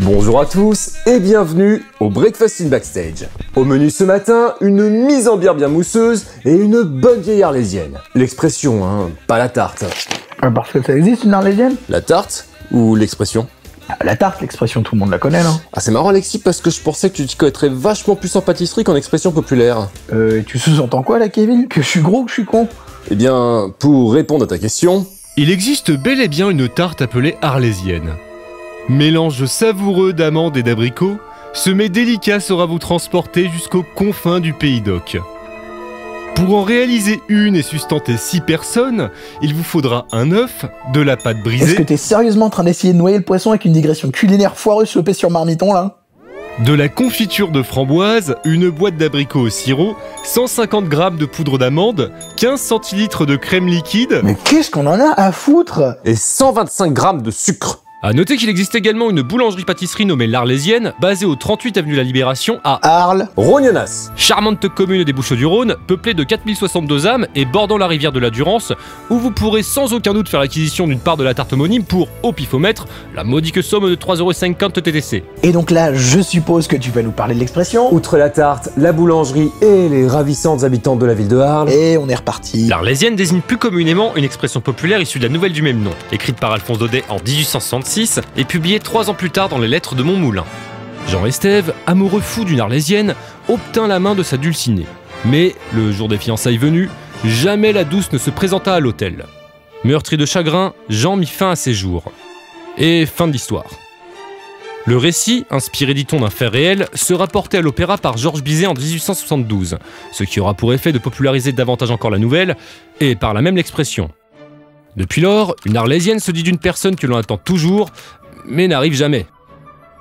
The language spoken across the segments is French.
Bonjour à tous et bienvenue au Breakfast in Backstage. Au menu ce matin, une mise en bière bien mousseuse et une bonne vieille arlésienne. L'expression, hein, pas la tarte. Ah, Parce que ça existe une arlésienne? La tarte ou l'expression? Ah, La tarte, l'expression, tout le monde la connaît, non Ah c'est marrant Alexis parce que je pensais que tu t'y connaîtrais vachement plus en pâtisserie qu'en expression populaire. Euh, tu sous-entends quoi là, Kevin? Que je suis gros, que je suis con? Eh bien, pour répondre à ta question, Il existe bel et bien une tarte appelée arlésienne. Mélange savoureux d'amandes et d'abricots, ce mets délicat saura vous transporter jusqu'aux confins du pays d'Oc. Pour en réaliser une et sustenter six personnes, il vous faudra un œuf, de la pâte Est-ce brisée, que t'es sérieusement en train d'essayer de noyer le poisson avec une digression culinaire foireuse chopée sur marmiton là? De la confiture de framboise, une boîte d'abricots au sirop, 150 g de poudre d'amande, 15 centilitres de crème liquide. Mais qu'est-ce qu'on en a à foutre? Et 125 grammes de sucre. À noter qu'il existe également une boulangerie-pâtisserie nommée l'Arlésienne, basée au 38 avenue de la Libération à Arles Rognonas. charmante commune des Bouches-du-Rhône, peuplée de 4062 âmes et bordant la rivière de la Durance, où vous pourrez sans aucun doute faire l'acquisition d'une part de la tarte homonyme pour, au pifomètre, la modique somme de 3,50€ TTC. Et donc là, je suppose que tu vas nous parler de l'expression. Outre la tarte, la boulangerie et les ravissantes habitantes de la ville de Arles, Et on est reparti. L'Arlésienne désigne plus communément une expression populaire issue de la nouvelle du même nom, écrite par Alphonse Daudet en 1866 et publiée trois ans plus tard dans les lettres de Montmoulin. Jean Estève, amoureux fou d'une Arlésienne, obtint la main de sa dulcinée. Mais, le jour des fiançailles venu, jamais la douce ne se présenta à l'hôtel. Meurtri de chagrin, Jean mit fin à ses jours. Et fin de l'histoire. Le récit, inspiré dit-on d'un fait réel, sera porté à l'opéra par Georges Bizet en 1872, ce qui aura pour effet de populariser davantage encore la nouvelle, et par là même l'expression. Depuis lors, une arlésienne se dit d'une personne que l'on attend toujours, mais n'arrive jamais.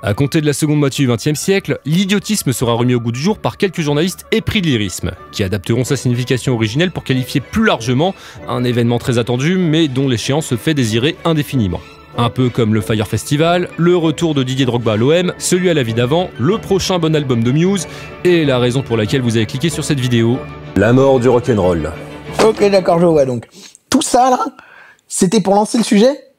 À compter de la seconde moitié du XXe siècle, l'idiotisme sera remis au goût du jour par quelques journalistes épris de lyrisme, qui adapteront sa signification originelle pour qualifier plus largement un événement très attendu, mais dont l'échéance se fait désirer indéfiniment. Un peu comme le Fire Festival, le retour de Didier Drogba à l'OM, celui à la vie d'avant, le prochain bon album de Muse, et la raison pour laquelle vous avez cliqué sur cette vidéo, la mort du rock'n'roll. Ok, d'accord, je vois donc. Tout ça là, c'était pour lancer le sujet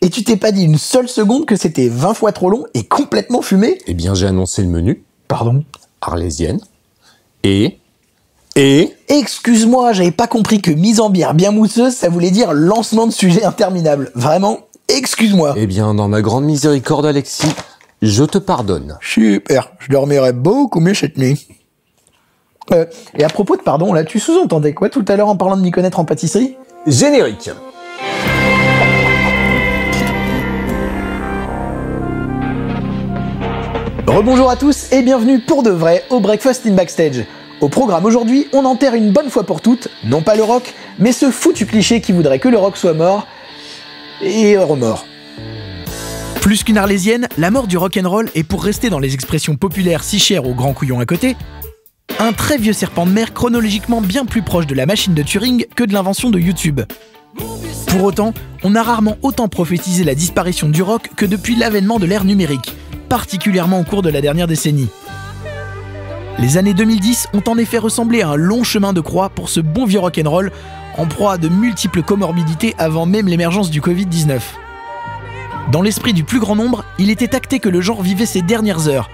Et tu t'es pas dit une seule seconde que c'était 20 fois trop long et complètement fumé Eh bien, j'ai annoncé le menu, Pardon arlésienne, et... Et... Excuse-moi, j'avais pas compris que mise en bière bien mousseuse, ça voulait dire lancement de sujet interminable. Vraiment, excuse-moi. Eh bien, dans ma grande miséricorde, Alexis, je te pardonne. Super, je dormirai beaucoup mieux cette nuit. Euh, et à propos de pardon, là, tu sous-entendais quoi tout à l'heure en parlant de m'y connaître en pâtisserie? Générique. Rebonjour à tous et bienvenue pour de vrai au Breakfast in Backstage. Au programme aujourd'hui, on enterre une bonne fois pour toutes, non pas le rock, mais ce foutu cliché qui voudrait que le rock soit mort et remort. Plus qu'une arlésienne, la mort du rock'n'roll est pour rester dans les expressions populaires si chères aux grands couillons à côté, un très vieux serpent de mer chronologiquement bien plus proche de la machine de Turing que de l'invention de YouTube. Pour autant, on a rarement autant prophétisé la disparition du rock que depuis l'avènement de l'ère numérique, particulièrement au cours de la dernière décennie. Les années 2010 ont en effet ressemblé à un long chemin de croix pour ce bon vieux rock'n'roll, en proie à de multiples comorbidités avant même l'émergence du Covid-19. Dans l'esprit du plus grand nombre, il était acté que le genre vivait ses dernières heures.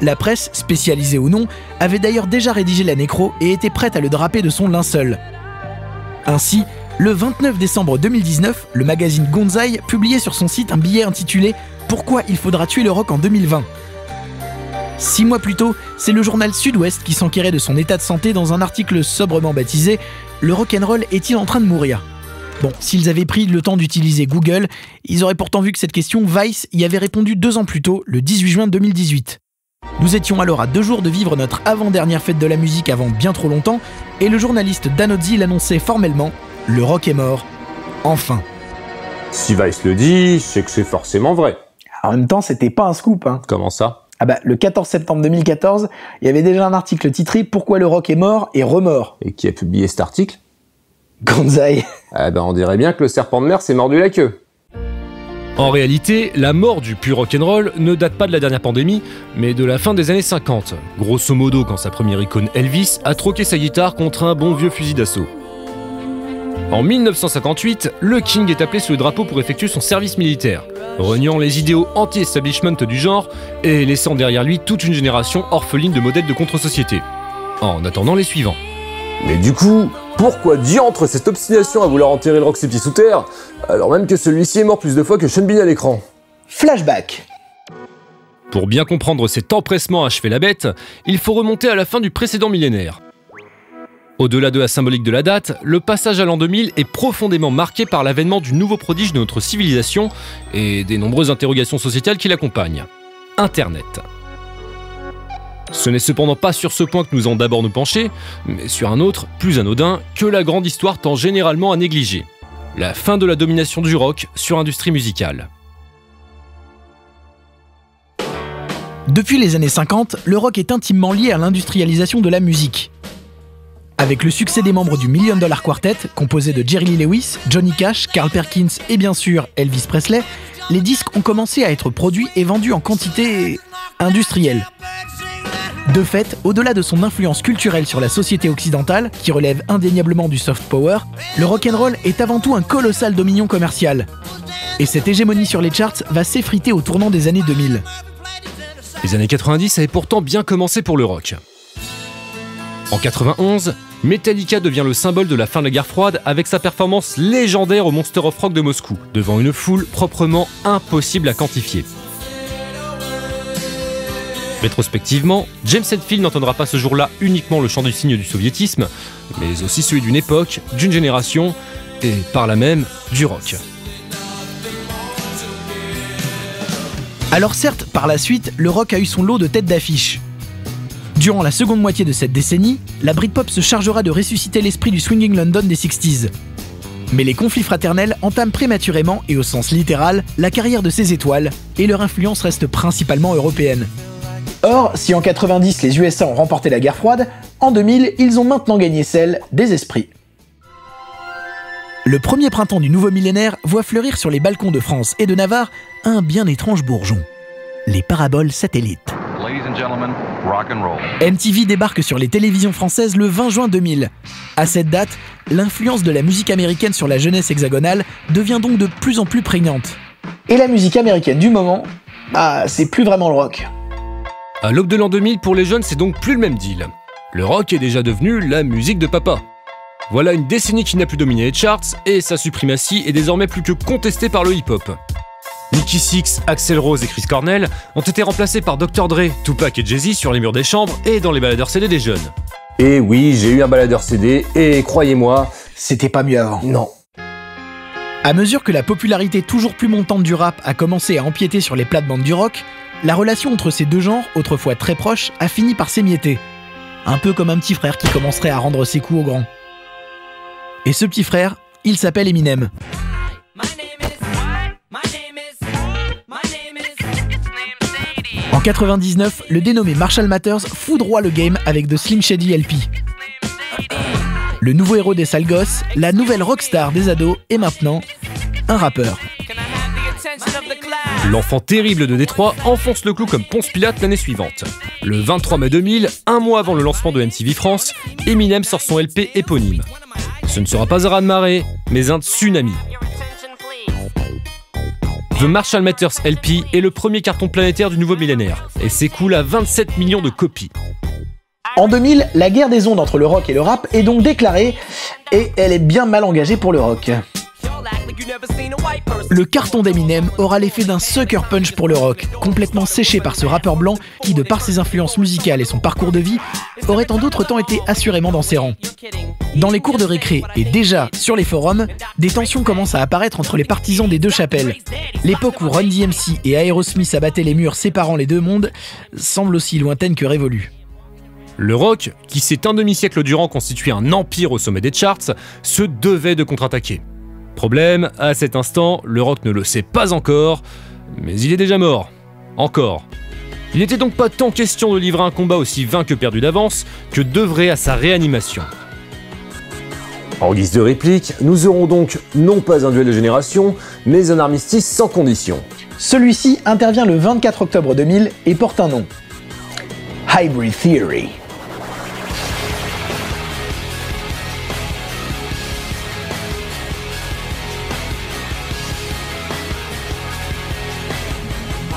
La presse, spécialisée ou non, avait d'ailleurs déjà rédigé la nécro et était prête à le draper de son linceul. Ainsi, le 29 décembre 2019, le magazine Gonzai publiait sur son site un billet intitulé Pourquoi il faudra tuer le rock en 2020 Six mois plus tôt, c'est le journal Sud-Ouest qui s'enquérait de son état de santé dans un article sobrement baptisé Le rock'n'roll est-il en train de mourir? Bon, s'ils avaient pris le temps d'utiliser Google, ils auraient pourtant vu que cette question, Vice y avait répondu deux ans plus tôt, le 18 juin 2018. Nous étions alors à deux jours de vivre notre avant-dernière fête de la musique avant bien trop longtemps, et le journaliste Danozzi l'annonçait formellement Le rock est mort. Enfin. Si Vice le dit, c'est que c'est forcément vrai. En même temps, c'était pas un scoop. Hein. Comment ça? Ah bah, le 14 septembre 2014, il y avait déjà un article titré Pourquoi le rock est mort et remort. Et qui a publié cet article? Gonzai. Eh ben, on dirait bien que le serpent de mer s'est mordu la queue. En réalité, la mort du pur rock'n'roll ne date pas de la dernière pandémie, mais de la fin des années 50, grosso modo quand sa première icône Elvis a troqué sa guitare contre un bon vieux fusil d'assaut. En 1958, le King est appelé sous le drapeau pour effectuer son service militaire, reniant les idéaux anti-establishment du genre et laissant derrière lui toute une génération orpheline de modèles de contre-société. En attendant les suivants. Mais du coup, pourquoi diantre cette obstination à vouloir enterrer le pieds sous terre, alors même que celui-ci est mort plus de fois que Sean Bean à l'écran? Flashback. Pour bien comprendre cet empressement à achever la bête, il faut remonter à la fin du précédent millénaire. Au-delà de la symbolique de la date, le passage à l'an 2000 est profondément marqué par l'avènement du nouveau prodige de notre civilisation et des nombreuses interrogations sociétales qui l'accompagnent. Internet. Ce n'est cependant pas sur ce point que nous allons d'abord nous pencher, mais sur un autre, plus anodin, que la grande histoire tend généralement à négliger. La fin de la domination du rock sur l'industrie musicale. Depuis les années 50, le rock est intimement lié à l'industrialisation de la musique. Avec le succès des membres du Million Dollar Quartet, composé de Jerry Lee Lewis, Johnny Cash, Carl Perkins et bien sûr Elvis Presley, les disques ont commencé à être produits et vendus en quantité industrielle. De fait, au-delà de son influence culturelle sur la société occidentale, qui relève indéniablement du soft power, le rock'n'roll est avant tout un colossal dominion commercial. Et cette hégémonie sur les charts va s'effriter au tournant des années 2000. Les années 90 avaient pourtant bien commencé pour le rock. En 91, Metallica devient le symbole de la fin de la guerre froide avec sa performance légendaire au Monster of Rock de Moscou, devant une foule proprement impossible à quantifier. Rétrospectivement, James Hetfield n'entendra pas ce jour-là uniquement le chant du signe du soviétisme, mais aussi celui d'une époque, d'une génération, et par là même du rock. Alors certes, par la suite, le rock a eu son lot de têtes d'affiche. Durant la seconde moitié de cette décennie, la Britpop se chargera de ressusciter l'esprit du swinging London des 60s. Mais les conflits fraternels entament prématurément et au sens littéral la carrière de ces étoiles, et leur influence reste principalement européenne. Or, si en 90 les USA ont remporté la guerre froide, en 2000 ils ont maintenant gagné celle des esprits. Le premier printemps du nouveau millénaire voit fleurir sur les balcons de France et de Navarre un bien étrange bourgeon. Les paraboles satellites. MTV débarque sur les télévisions françaises le 20 juin 2000. À cette date, l'influence de la musique américaine sur la jeunesse hexagonale devient donc de plus en plus prégnante. Et la musique américaine du moment, bah c'est plus vraiment le rock. À l'aube de l'an 2000, pour les jeunes, c'est donc plus le même deal. Le rock est déjà devenu la musique de papa. Voilà une décennie qui n'a plus dominé les charts et sa suprématie est désormais plus que contestée par le hip-hop. Nicky Six, Axel Rose et Chris Cornell ont été remplacés par Dr. Dre, Tupac et Jay-Z sur les murs des chambres et dans les baladeurs CD des jeunes. Et oui, j'ai eu un baladeur CD et croyez-moi, C'était pas mieux avant. non. À mesure que la popularité toujours plus montante du rap a commencé à empiéter sur les plates-bandes du rock, la relation entre ces deux genres, autrefois très proches, a fini par s'émietter. Un peu comme un petit frère qui commencerait à rendre ses coups au grand. Et ce petit frère, il s'appelle Eminem. 99, le dénommé Marshall Matters foudroie le game avec de Slim Shady LP. Le nouveau héros des sales gosses, la nouvelle rockstar des ados et maintenant un rappeur. L'enfant terrible de Détroit enfonce le clou comme Ponce Pilate l'année suivante. Le 23 mai 2000, un mois avant le lancement de MTV France, Eminem sort son LP éponyme. Ce ne sera pas un raz-de-marée, mais un tsunami. The Marshall Matters LP est le premier carton planétaire du nouveau millénaire et s'écoule à 27 millions de copies. En 2000, la guerre des ondes entre le rock et le rap est donc déclarée, et elle est bien mal engagée pour le rock. Le carton d'Eminem aura l'effet d'un sucker punch pour le rock, complètement séché par ce rappeur blanc qui, de par ses influences musicales et son parcours de vie, aurait en d'autres temps été assurément dans ses rangs. Dans les cours de récré et déjà sur les forums, des tensions commencent à apparaître entre les partisans des deux chapelles. L'époque où Run DMC et Aerosmith abattaient les murs séparant les deux mondes semble aussi lointaine que révolue. Le rock, qui s'est un demi-siècle durant constitué un empire au sommet des charts, se devait de contre-attaquer. Problème, à cet instant, le rock ne le sait pas encore, mais il est déjà mort. Encore. Il n'était donc pas tant question de livrer un combat aussi vain que perdu d'avance que d'œuvrer à sa réanimation. En guise de réplique, nous aurons donc non pas un duel de génération, mais un armistice sans condition. Celui-ci intervient le 24 octobre 2000 et porte un nom. Hybrid Theory.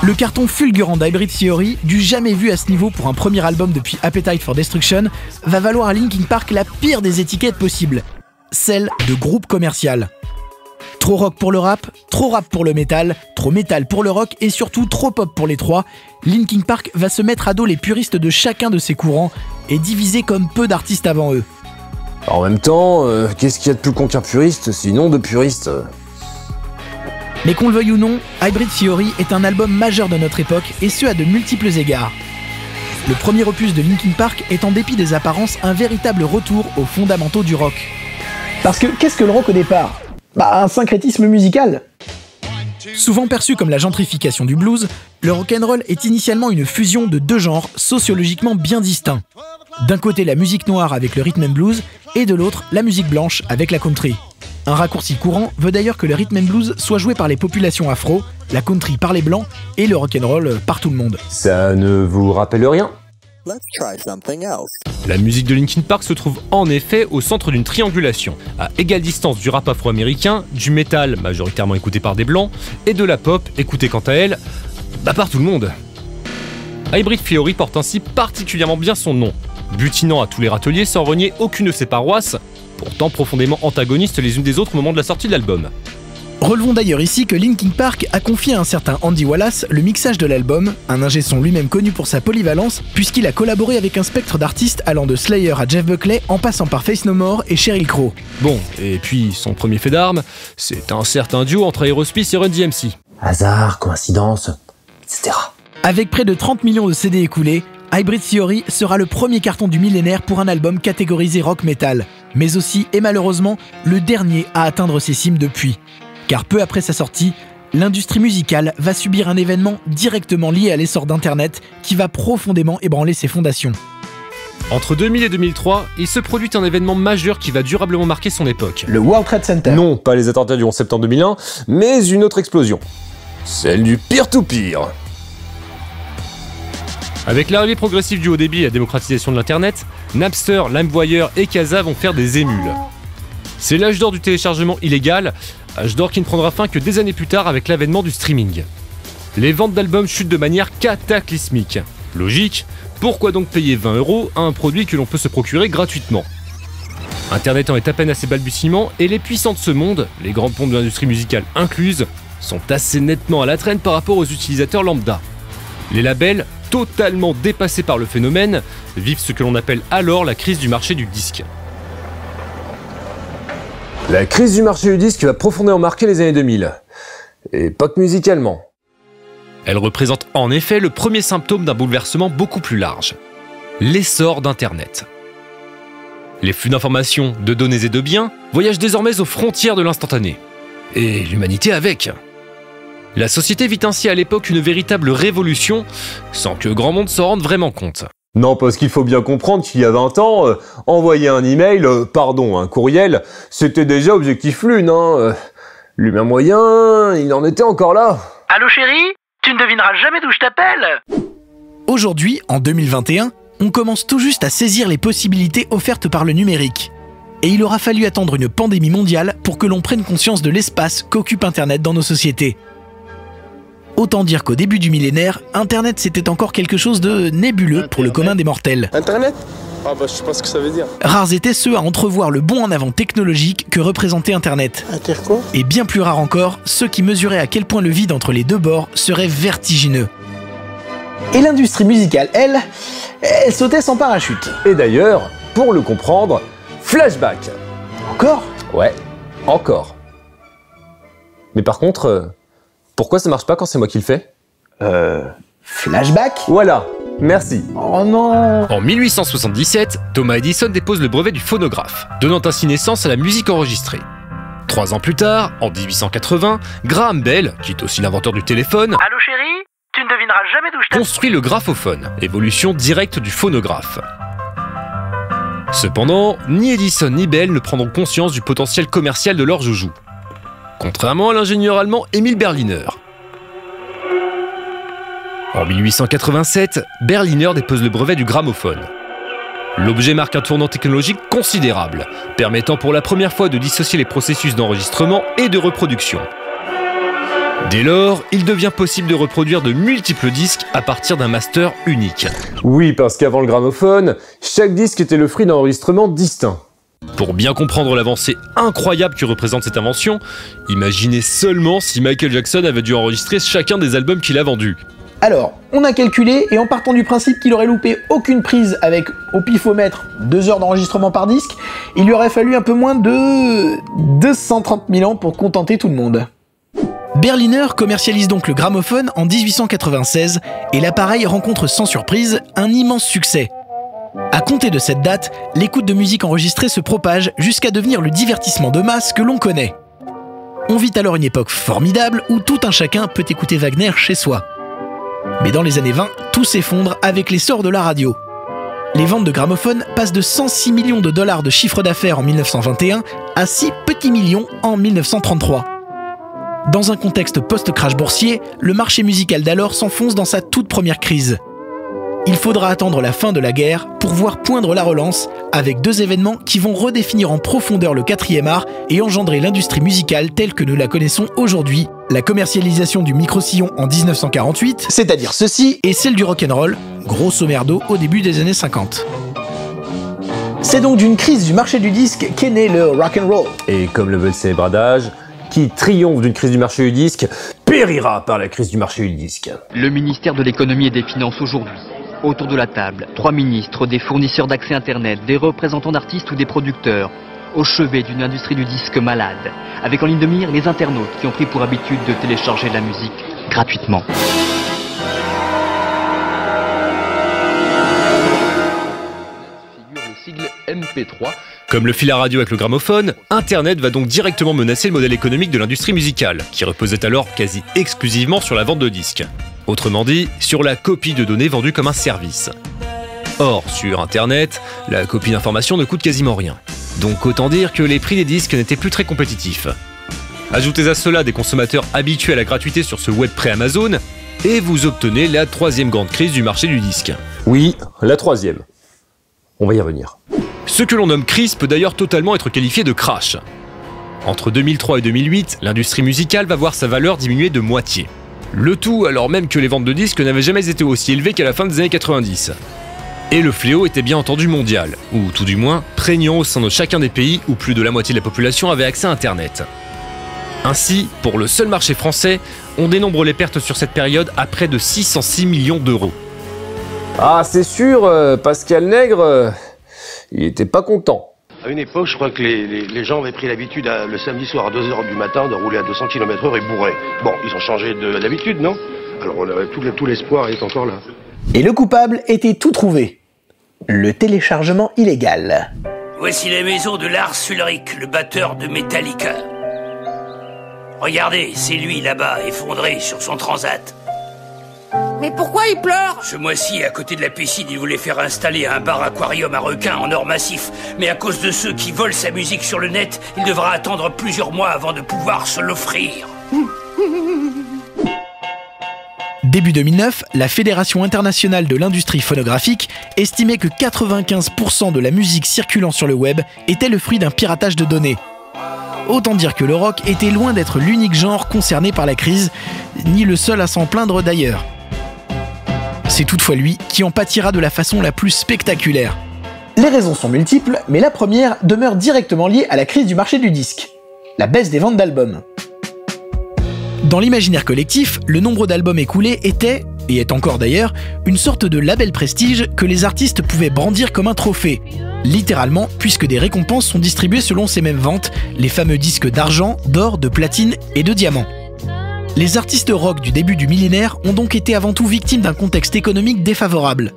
Le carton fulgurant d'Hybrid Theory, du jamais vu à ce niveau pour un premier album depuis Appetite for Destruction, va valoir à Linkin Park la pire des étiquettes possibles, celle de groupe commercial. Trop rock pour le rap, trop rap pour le métal, trop métal pour le rock et surtout trop pop pour les trois, Linkin Park va se mettre à dos les puristes de chacun de ces courants et diviser comme peu d'artistes avant eux. En même temps, euh, qu'est-ce qu'il y a de plus qu'un puriste, sinon de puriste Mais qu'on le veuille ou non, Hybrid Theory est un album majeur de notre époque et ce à de multiples égards. Le premier opus de Linkin Park est en dépit des apparences un véritable retour aux fondamentaux du rock. Parce que qu'est-ce que le rock au départ? Bah un syncrétisme musical. Souvent perçu comme la gentrification du blues, le rock'n'roll est initialement une fusion de deux genres sociologiquement bien distincts. D'un côté la musique noire avec le rhythm and blues et de l'autre la musique blanche avec la country. Un raccourci courant veut d'ailleurs que le rhythm and blues soit joué par les populations afro, la country par les blancs et le rock'n'roll par tout le monde. Ça ne vous rappelle rien? La musique de Linkin Park se trouve en effet au centre d'une triangulation, à égale distance du rap afro-américain, du métal majoritairement écouté par des blancs, et de la pop écoutée quant à elle bah, par tout le monde. Hybrid Theory porte ainsi particulièrement bien son nom, butinant à tous les râteliers sans renier aucune de ses paroisses, pourtant profondément antagonistes les unes des autres au moment de la sortie de l'album. Relevons d'ailleurs ici que Linkin Park a confié à un certain Andy Wallace le mixage de l'album, un ingé son lui-même connu pour sa polyvalence, puisqu'il a collaboré avec un spectre d'artistes allant de Slayer à Jeff Buckley en passant par Face No More et Sheryl Crow. Bon, et puis son premier fait d'armes, c'est un certain duo entre Aerosmith et Run DMC. Hasard, coïncidence, etc. Avec près de 30 millions de CD écoulés, Hybrid Theory sera le premier carton du millénaire pour un album catégorisé rock metal, mais aussi et malheureusement le dernier à atteindre ses cimes depuis. Car peu après sa sortie, l'industrie musicale va subir un événement directement lié à l'essor d'Internet qui va profondément ébranler ses fondations. Entre 2000 et 2003, il se produit un événement majeur qui va durablement marquer son époque. Le World Trade Center. Non, pas les attentats du 11 septembre 2001, mais une autre explosion. Celle du peer-to-peer. Avec l'arrivée progressive du haut débit et la démocratisation de l'Internet, Napster, LimeWire et Casa vont faire des émules. C'est l'âge d'or du téléchargement illégal, âge d'or qui ne prendra fin que des années plus tard avec l'avènement du streaming. Les ventes d'albums chutent de manière cataclysmique. Logique, pourquoi donc payer 20 euros à un produit que l'on peut se procurer gratuitement? Internet en est à peine à ses balbutiements et les puissants de ce monde, les grandes pompes de l'industrie musicale incluses, sont assez nettement à la traîne par rapport aux utilisateurs lambda. Les labels, totalement dépassés par le phénomène, vivent ce que l'on appelle alors la crise du marché du disque. La crise du marché du disque va profondément marquer les années 2000. Et pas que musicalement. Elle représente en effet le premier symptôme d'un bouleversement beaucoup plus large. L'essor d'Internet. Les flux d'informations, de données et de biens voyagent désormais aux frontières de l'instantané. Et l'humanité avec. La société vit ainsi à l'époque une véritable révolution, sans que grand monde s'en rende vraiment compte. Non, parce qu'il faut bien comprendre qu'il y a 20 ans, euh, envoyer un email, euh, pardon, un courriel, c'était déjà objectif lune, hein. euh. L'humain moyen, il en était encore là. Allô chérie? Tu ne devineras jamais d'où je t'appelle Aujourd'hui, en 2021, on commence tout juste à saisir les possibilités offertes par le numérique. Et il aura fallu attendre une pandémie mondiale pour que l'on prenne conscience de l'espace qu'occupe Internet dans nos sociétés. Autant dire qu'au début du millénaire, Internet c'était encore quelque chose de nébuleux pour le commun des mortels. Internet? Ah bah je sais pas ce que ça veut dire. Rares étaient ceux à entrevoir le bond en avant technologique que représentait Internet. Inter quoi? Et bien plus rares encore, ceux qui mesuraient à quel point le vide entre les deux bords serait vertigineux. Et l'industrie musicale, elle, elle sautait sans parachute. Et d'ailleurs, pour le comprendre, flashback. Encore? Ouais, encore. Mais par contre, euh, pourquoi ça marche pas quand c'est moi qui le fais Euh. Flashback Voilà, merci. Oh non En 1877, Thomas Edison dépose le brevet du phonographe, donnant ainsi naissance à la musique enregistrée. Trois ans plus tard, en 1880, Graham Bell, qui est aussi l'inventeur du téléphone, Allô chérie? Tu ne devineras jamais d'où je t'appelle construit le graphophone, évolution directe du phonographe. Cependant, ni Edison ni Bell ne prendront conscience du potentiel commercial de leur joujou. Contrairement à l'ingénieur allemand Emil Berliner. En 1887, Berliner dépose le brevet du gramophone. L'objet marque un tournant technologique considérable, permettant pour la première fois de dissocier les processus d'enregistrement et de reproduction. Dès lors, il devient possible de reproduire de multiples disques à partir d'un master unique. Oui, parce qu'avant le gramophone, chaque disque était le fruit d'enregistrements distincts. Pour bien comprendre l'avancée incroyable que représente cette invention, imaginez seulement si Michael Jackson avait dû enregistrer chacun des albums qu'il a vendus. Alors, on a calculé et en partant du principe qu'il aurait loupé aucune prise avec au pifomètre 2 heures d'enregistrement par disque, il lui aurait fallu un peu moins de 230 000 ans pour contenter tout le monde. Berliner commercialise donc le gramophone en 1896 et l'appareil rencontre sans surprise un immense succès. À compter de cette date, l'écoute de musique enregistrée se propage jusqu'à devenir le divertissement de masse que l'on connaît. On vit alors une époque formidable où tout un chacun peut écouter Wagner chez soi. Mais dans les années 20, tout s'effondre avec l'essor de la radio. Les ventes de gramophones passent de 106 millions de dollars de chiffre d'affaires en 1921 à 6 petits millions en 1933. Dans un contexte post-crash boursier, le marché musical d'alors s'enfonce dans sa toute première crise. Il faudra attendre la fin de la guerre pour voir poindre la relance avec deux événements qui vont redéfinir en profondeur le quatrième art et engendrer l'industrie musicale telle que nous la connaissons aujourd'hui. La commercialisation du micro-sillon en 1948, C'est-à-dire ceci, et celle du rock'n'roll, grosso merdo au début des années 50. c'est donc d'une crise du marché du disque qu'est né le rock'n'roll. Et comme le veut le célèbre adage, qui triomphe d'une crise du marché du disque, périra par la crise du marché du disque. Le ministère de l'économie et des finances aujourd'hui. Autour de la table, trois ministres, des fournisseurs d'accès Internet, des représentants d'artistes ou des producteurs, au chevet d'une industrie du disque malade, avec en ligne de mire les internautes qui ont pris pour habitude de télécharger de la musique gratuitement. figure le sigle MP3. Comme le fil à radio avec le gramophone, Internet va donc directement menacer le modèle économique de l'industrie musicale, qui reposait alors quasi exclusivement sur la vente de disques. Autrement dit, sur la copie de données vendue comme un service. Or, sur Internet, la copie d'information ne coûte quasiment rien. Donc autant dire que les prix des disques n'étaient plus très compétitifs. Ajoutez à cela des consommateurs habitués à la gratuité sur ce web pré-Amazon, et vous obtenez la troisième grande crise du marché du disque. Oui, la troisième. On va y revenir. Ce que l'on nomme crise peut d'ailleurs totalement être qualifié de crash. Entre 2003 et 2008, l'industrie musicale va voir sa valeur diminuer de moitié. Le tout alors même que les ventes de disques n'avaient jamais été aussi élevées qu'à la fin des années 90. Et le fléau était bien entendu mondial, ou tout du moins prégnant au sein de chacun des pays où plus de la moitié de la population avait accès à Internet. Ainsi, pour le seul marché français, on dénombre les pertes sur cette période à près de 606 millions d'euros. Ah, c'est sûr, euh, Pascal Nègre, euh, il était pas content. À une époque, je crois que les, les- les gens avaient pris l'habitude le samedi soir à 2h du matin de rouler à 200 km/h et bourré. Bon, ils ont changé de- d'habitude, non? Alors on avait tout, tout l'espoir est encore là. Et le coupable était tout trouvé. Le téléchargement illégal. Voici la maison de Lars Ulrich, le batteur de Metallica. Regardez, c'est lui là-bas, effondré sur son transat. Mais pourquoi il pleure Ce mois-ci, à côté de la piscine, il voulait faire installer un bar aquarium à requins en or massif. Mais à cause de ceux qui volent sa musique sur le net, il devra attendre plusieurs mois avant de pouvoir se l'offrir. Début 2009, la Fédération internationale de l'industrie phonographique estimait que 95% de la musique circulant sur le web était le fruit d'un piratage de données. Autant dire que le rock était loin d'être l'unique genre concerné par la crise, ni le seul à s'en plaindre d'ailleurs. C'est toutefois lui qui en pâtira de la façon la plus spectaculaire. Les raisons sont multiples, mais la première demeure directement liée à la crise du marché du disque. La baisse des ventes d'albums. Dans l'imaginaire collectif, le nombre d'albums écoulés était, et est encore d'ailleurs, une sorte de label prestige que les artistes pouvaient brandir comme un trophée. Littéralement, puisque des récompenses sont distribuées selon ces mêmes ventes, les fameux disques d'argent, d'or, de platine et de diamant. Les artistes rock du début du millénaire ont donc été avant tout victimes d'un contexte économique défavorable.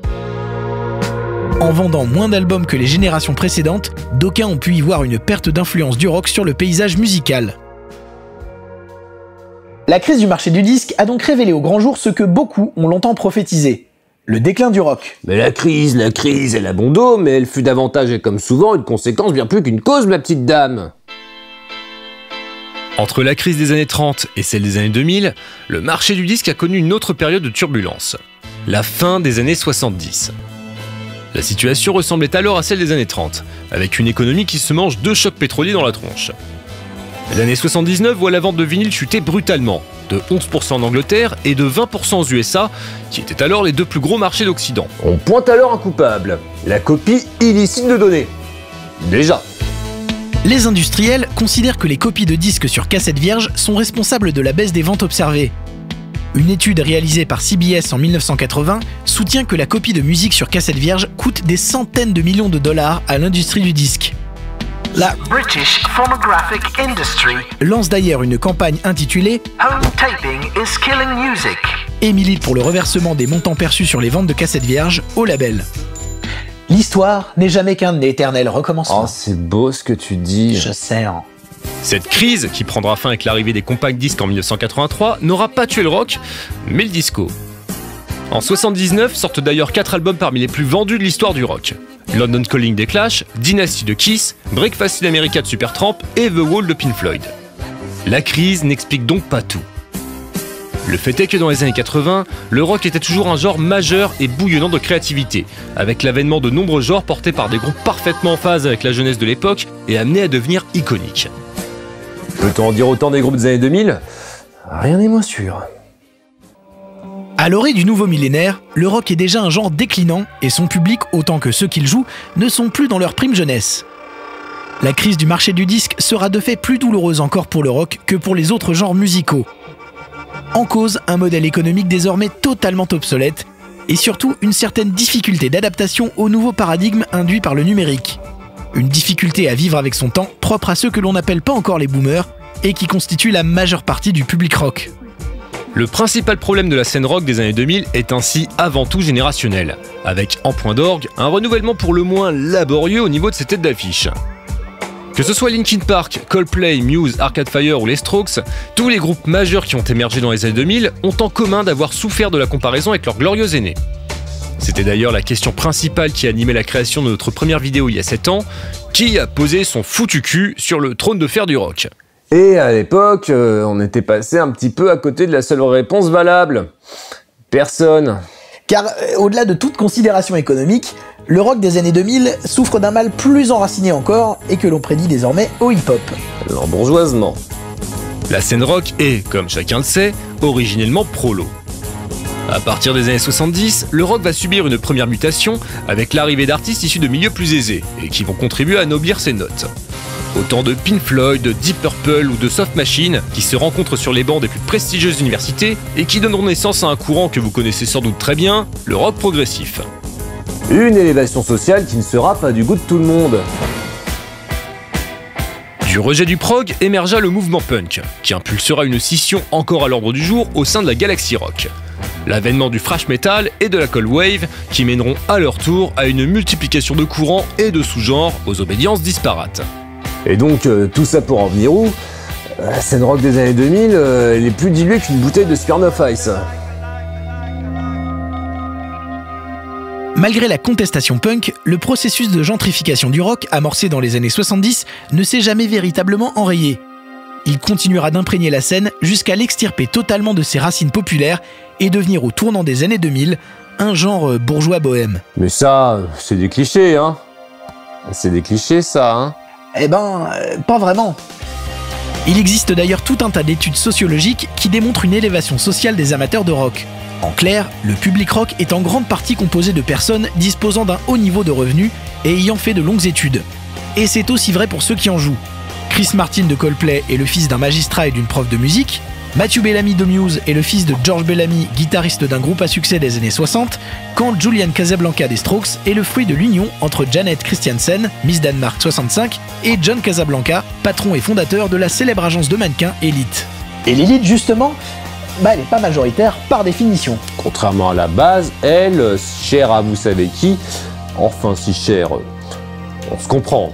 En vendant moins d'albums que les générations précédentes, d'aucuns ont pu y voir une perte d'influence du rock sur le paysage musical. La crise du marché du disque a donc révélé au grand jour ce que beaucoup ont longtemps prophétisé. Le déclin du rock. Mais la crise, la crise, elle a bon dos, mais elle fut davantage et comme souvent une conséquence bien plus qu'une cause, ma petite dame. Entre la crise des années 30 et celle des années 2000, le marché du disque a connu une autre période de turbulence. La fin des années 70. La situation ressemblait alors à celle des années 30, avec une économie qui se mange deux chocs pétroliers dans la tronche. L'année 79 voit la vente de vinyle chuter brutalement, de 11% en Angleterre et de 20% aux USA, qui étaient alors les deux plus gros marchés d'Occident. On pointe alors un coupable, la copie illicite de données. Déjà. Les industriels considèrent que les copies de disques sur cassette vierge sont responsables de la baisse des ventes observées. Une étude réalisée par CBS en 1980 soutient que la copie de musique sur cassette vierge coûte des centaines de millions de dollars à l'industrie du disque. La British Phonographic Industry lance d'ailleurs une campagne intitulée Home Taping is Killing Music. et milite pour le reversement des montants perçus sur les ventes de cassettes vierges au label. L'histoire n'est jamais qu'un éternel recommencement. Oh, c'est beau ce que tu dis. Je sais. hein. Cette crise, qui prendra fin avec l'arrivée des compact disques en 1983, n'aura pas tué le rock, mais le disco. En 79 sortent d'ailleurs 4 albums parmi les plus vendus de l'histoire du rock. London Calling des Clash, Dynasty de Kiss, Breakfast in America de Supertramp et The Wall de Pink Floyd. La crise n'explique donc pas tout. Le fait est que dans les années 80, le rock était toujours un genre majeur et bouillonnant de créativité, avec l'avènement de nombreux genres portés par des groupes parfaitement en phase avec la jeunesse de l'époque et amenés à devenir iconiques. Peut-on en dire autant des groupes des années 2000 Rien n'est moins sûr. À l'orée du nouveau millénaire, le rock est déjà un genre déclinant et son public, autant que ceux qui le jouent, ne sont plus dans leur prime jeunesse. La crise du marché du disque sera de fait plus douloureuse encore pour le rock que pour les autres genres musicaux. En cause, un modèle économique désormais totalement obsolète et surtout une certaine difficulté d'adaptation au nouveau paradigme induit par le numérique. Une difficulté à vivre avec son temps propre à ceux que l'on n'appelle pas encore les boomers et qui constituent la majeure partie du public rock. Le principal problème de la scène rock des années 2000 est ainsi avant tout générationnel, avec en point d'orgue un renouvellement pour le moins laborieux au niveau de ses têtes d'affiche. Que ce soit Linkin Park, Coldplay, Muse, Arcade Fire ou les Strokes, tous les groupes majeurs qui ont émergé dans les années 2000 ont en commun d'avoir souffert de la comparaison avec leurs glorieux aînés. C'était d'ailleurs la question principale qui animait la création de notre première vidéo il y a 7 ans, qui a posé son foutu cul sur le trône de fer du rock. Et à l'époque, euh, on était passé un petit peu à côté de la seule réponse valable. Personne. Car euh, au-delà de toute considération économique, le rock des années 2000 souffre d'un mal plus enraciné encore et que l'on prédit désormais au hip-hop. L'embourgeoisement. La scène rock est, comme chacun le sait, originellement prolo. À partir des années 70, le rock va subir une première mutation avec l'arrivée d'artistes issus de milieux plus aisés et qui vont contribuer à noblir ses notes. Autant de Pink Floyd, de Deep Purple ou de Soft Machine qui se rencontrent sur les bancs des plus prestigieuses universités et qui donneront naissance à un courant que vous connaissez sans doute très bien, le rock progressif. Une élévation sociale qui ne sera pas du goût de tout le monde. Du rejet du prog émergea le mouvement punk, qui impulsera une scission encore à l'ordre du jour au sein de la galaxie rock. L'avènement du thrash metal et de la cold wave qui mèneront à leur tour à une multiplication de courants et de sous-genres aux obédiences disparates. Et donc, euh, tout ça pour en venir où Euh, La scène rock des années 2000, euh, elle est plus diluée qu'une bouteille de Smirnoff Ice. Malgré la contestation punk, le processus de gentrification du rock, amorcé dans les années 70, ne s'est jamais véritablement enrayé. Il continuera d'imprégner la scène jusqu'à l'extirper totalement de ses racines populaires et devenir au tournant des années 2000 un genre bourgeois bohème. Mais ça, c'est des clichés, hein C'est des clichés, ça, hein Eh ben, euh, pas vraiment. Il existe d'ailleurs tout un tas d'études sociologiques qui démontrent une élévation sociale des amateurs de rock. En clair, le public rock est en grande partie composé de personnes disposant d'un haut niveau de revenus et ayant fait de longues études. Et c'est aussi vrai pour ceux qui en jouent. Chris Martin de Coldplay est le fils d'un magistrat et d'une prof de musique. Matthew Bellamy de Muse est le fils de George Bellamy, guitariste d'un groupe à succès des années 60, quand Julian Casablanca des Strokes est le fruit de l'union entre Janet Christiansen, Miss Denmark 65, et John Casablanca, patron et fondateur de la célèbre agence de mannequins Elite. Et l'élite, justement, bah, elle est pas majoritaire par définition. Contrairement à la base, elle, chère à vous savez qui, enfin si chère, on se comprend.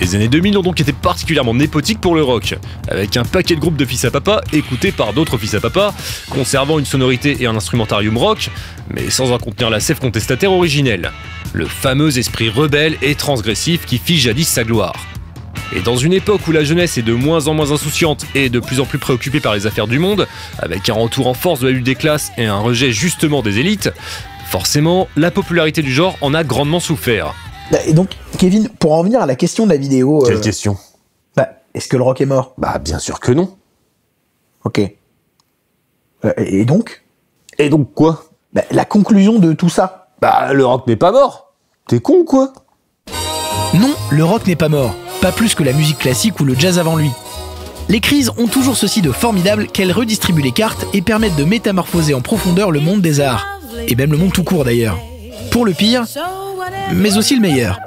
Les années 2000 ont donc été particulièrement népotiques pour le rock, avec un paquet de groupes de fils à papa écoutés par d'autres fils à papa, conservant une sonorité et un instrumentarium rock, mais sans en contenir la sève contestataire originelle. Le fameux esprit rebelle et transgressif qui fit jadis sa gloire. Et dans une époque où la jeunesse est de moins en moins insouciante et de plus en plus préoccupée par les affaires du monde, avec un retour en force de la lutte des classes et un rejet justement des élites, forcément, la popularité du genre en a grandement souffert. Et donc, Kevin, pour en venir à la question de la vidéo. Quelle euh, question? bah, Est-ce que le rock est mort? Bah bien sûr que non. Ok. Euh, et donc? Et donc quoi? Bah, La conclusion de tout ça Bah le rock n'est pas mort. T'es con ou quoi? Non, le rock n'est pas mort, pas plus que la musique classique ou le jazz avant lui. Les crises ont toujours ceci de formidable qu'elles redistribuent les cartes et permettent de métamorphoser en profondeur le monde des arts. Et même le monde tout court d'ailleurs. Pour le pire, mais aussi le meilleur.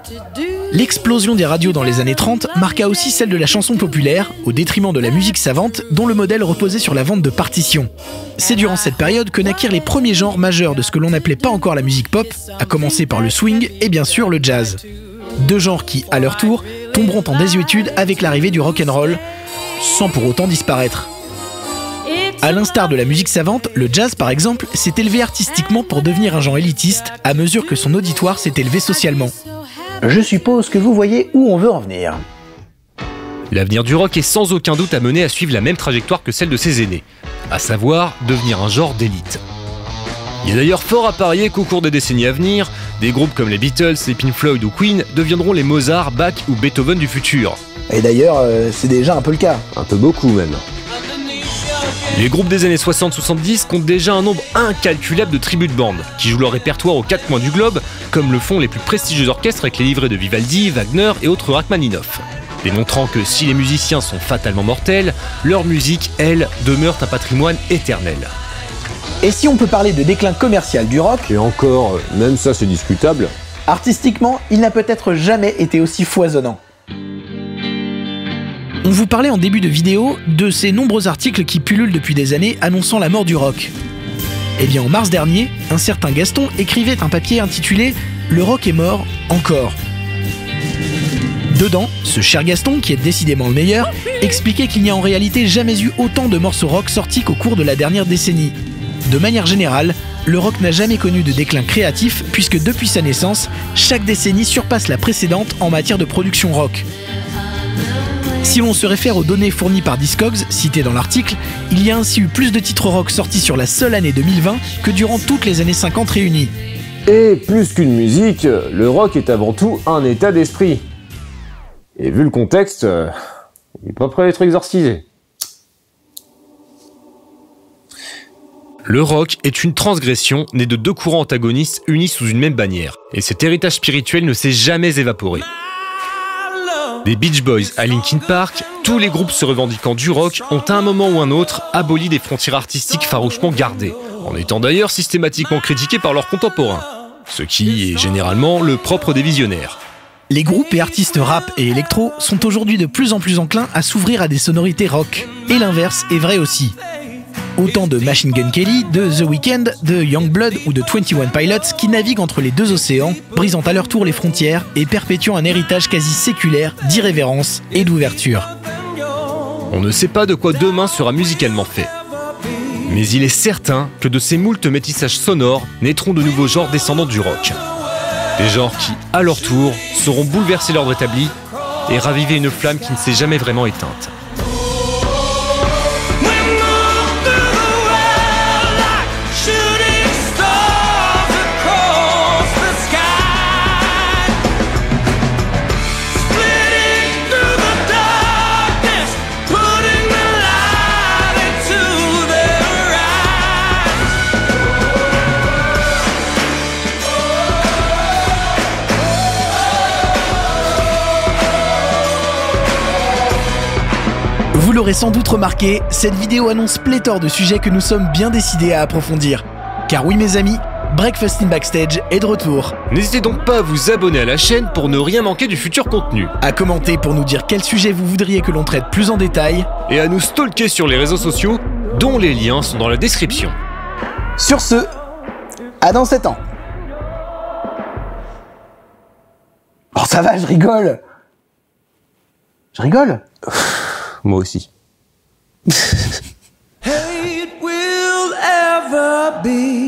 L'explosion des radios dans les années 30 marqua aussi celle de la chanson populaire, au détriment de la musique savante dont le modèle reposait sur la vente de partitions. C'est durant cette période que naquirent les premiers genres majeurs de ce que l'on n'appelait pas encore la musique pop, à commencer par le swing et bien sûr le jazz. Deux genres qui, à leur tour, tomberont en désuétude avec l'arrivée du rock and roll, sans pour autant disparaître. À l'instar de la musique savante, le jazz par exemple s'est élevé artistiquement pour devenir un genre élitiste à mesure que son auditoire s'est élevé socialement. Je suppose que vous voyez où on veut en venir. L'avenir du rock est sans aucun doute amené à suivre la même trajectoire que celle de ses aînés, à savoir devenir un genre d'élite. Il est d'ailleurs fort à parier qu'au cours des décennies à venir, des groupes comme les Beatles, les Pink Floyd ou Queen deviendront les Mozart, Bach ou Beethoven du futur. Et d'ailleurs, euh, c'est déjà un peu le cas. Un peu beaucoup même. Les groupes des années 60-70 comptent déjà un nombre incalculable de tribus de bandes, qui jouent leur répertoire aux quatre coins du globe, comme le font les plus prestigieux orchestres avec les livrets de Vivaldi, Wagner et autres Rachmaninoff. Démontrant que si les musiciens sont fatalement mortels, leur musique, elle, demeure un patrimoine éternel. Et si on peut parler de déclin commercial du rock, Et encore, même ça c'est discutable. artistiquement, il n'a peut-être jamais été aussi foisonnant. On vous parlait en début de vidéo de ces nombreux articles qui pullulent depuis des années annonçant la mort du rock. Eh bien en mars dernier, un certain Gaston écrivait un papier intitulé Le rock est mort encore. Dedans, ce cher Gaston, qui est décidément le meilleur, expliquait qu'il n'y a en réalité jamais eu autant de morceaux rock sortis qu'au cours de la dernière décennie. De manière générale, le rock n'a jamais connu de déclin créatif puisque depuis sa naissance, chaque décennie surpasse la précédente en matière de production rock. Si l'on se réfère aux données fournies par Discogs, citées dans l'article, il y a ainsi eu plus de titres rock sortis sur la seule année 2020 que durant toutes les années 50 réunies. Et plus qu'une musique, le rock est avant tout un état d'esprit. Et vu le contexte, euh, il est pas prêt d'être exorcisé. Le rock est une transgression née de deux courants antagonistes unis sous une même bannière, et cet héritage spirituel ne s'est jamais évaporé. Des Beach Boys à Linkin Park, tous les groupes se revendiquant du rock ont à un moment ou un autre aboli des frontières artistiques farouchement gardées, en étant d'ailleurs systématiquement critiqués par leurs contemporains, ce qui est généralement le propre des visionnaires. Les groupes et artistes rap et électro sont aujourd'hui de plus en plus enclins à s'ouvrir à des sonorités rock. Et l'inverse est vrai aussi. Autant de Machine Gun Kelly, de The Weeknd, de Youngblood ou de 21 Pilots qui naviguent entre les deux océans, brisant à leur tour les frontières et perpétuant un héritage quasi séculaire d'irrévérence et d'ouverture. On ne sait pas de quoi demain sera musicalement fait. Mais il est certain que de ces moultes métissages sonores naîtront de nouveaux genres descendants du rock. Des genres qui, à leur tour, sauront bouleverser l'ordre établi et raviver une flamme qui ne s'est jamais vraiment éteinte. Vous l'aurez sans doute remarqué, cette vidéo annonce pléthore de sujets que nous sommes bien décidés à approfondir. Car oui mes amis, Breakfast in Backstage est de retour. N'hésitez donc pas à vous abonner à la chaîne pour ne rien manquer du futur contenu. À commenter pour nous dire quel sujet vous voudriez que l'on traite plus en détail. Et à nous stalker sur les réseaux sociaux, dont les liens sont dans la description. Sur ce, à dans 7 ans. Oh ça va, je rigole. Je rigole? moi aussi. Hate will ever be.